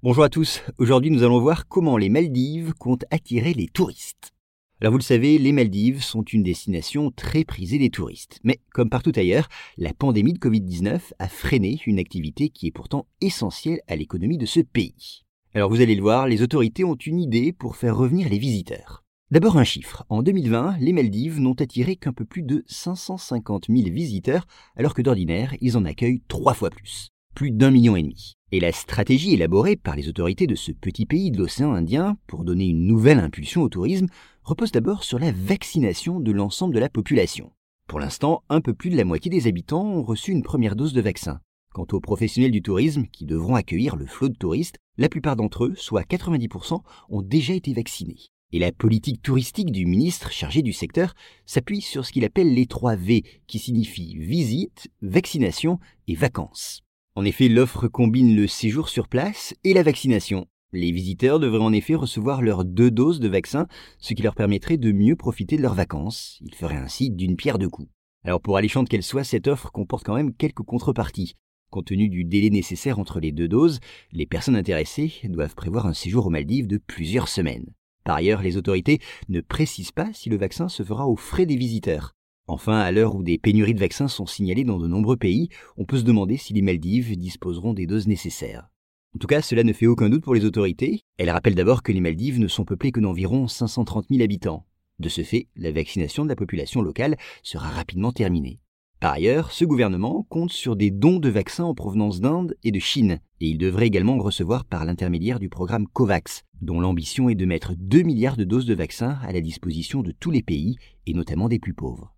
Bonjour à tous, aujourd'hui nous allons voir comment les Maldives comptent attirer les touristes. Alors vous le savez, les Maldives sont une destination très prisée des touristes. Mais comme partout ailleurs, la pandémie de Covid-19 a freiné une activité qui est pourtant essentielle à l'économie de ce pays. Alors vous allez le voir, les autorités ont une idée pour faire revenir les visiteurs. D'abord un chiffre. En 2020, les Maldives n'ont attiré qu'un peu plus de 550 000 visiteurs, alors que d'ordinaire, ils en accueillent trois fois plus. Plus d'un million et demi. Et la stratégie élaborée par les autorités de ce petit pays de l'océan Indien pour donner une nouvelle impulsion au tourisme repose d'abord sur la vaccination de l'ensemble de la population. Pour l'instant, un peu plus de la moitié des habitants ont reçu une première dose de vaccin. Quant aux professionnels du tourisme qui devront accueillir le flot de touristes, la plupart d'entre eux, soit 90%, ont déjà été vaccinés. Et la politique touristique du ministre chargé du secteur s'appuie sur ce qu'il appelle les 3 V, qui signifient visite, vaccination et vacances. En effet, l'offre combine le séjour sur place et la vaccination. Les visiteurs devraient en effet recevoir leurs deux doses de vaccin, ce qui leur permettrait de mieux profiter de leurs vacances. Ils feraient ainsi d'une pierre deux coups. Alors pour alléchante qu'elle soit, cette offre comporte quand même quelques contreparties. Compte tenu du délai nécessaire entre les deux doses, les personnes intéressées doivent prévoir un séjour aux Maldives de plusieurs semaines. Par ailleurs, les autorités ne précisent pas si le vaccin se fera aux frais des visiteurs. Enfin, à l'heure où des pénuries de vaccins sont signalées dans de nombreux pays, on peut se demander si les Maldives disposeront des doses nécessaires. En tout cas, cela ne fait aucun doute pour les autorités. Elles rappellent d'abord que les Maldives ne sont peuplées que d'environ 530 000 habitants. De ce fait, la vaccination de la population locale sera rapidement terminée. Par ailleurs, ce gouvernement compte sur des dons de vaccins en provenance d'Inde et de Chine, et il devrait également recevoir par l'intermédiaire du programme COVAX, dont l'ambition est de mettre 2 milliards de doses de vaccins à la disposition de tous les pays, et notamment des plus pauvres.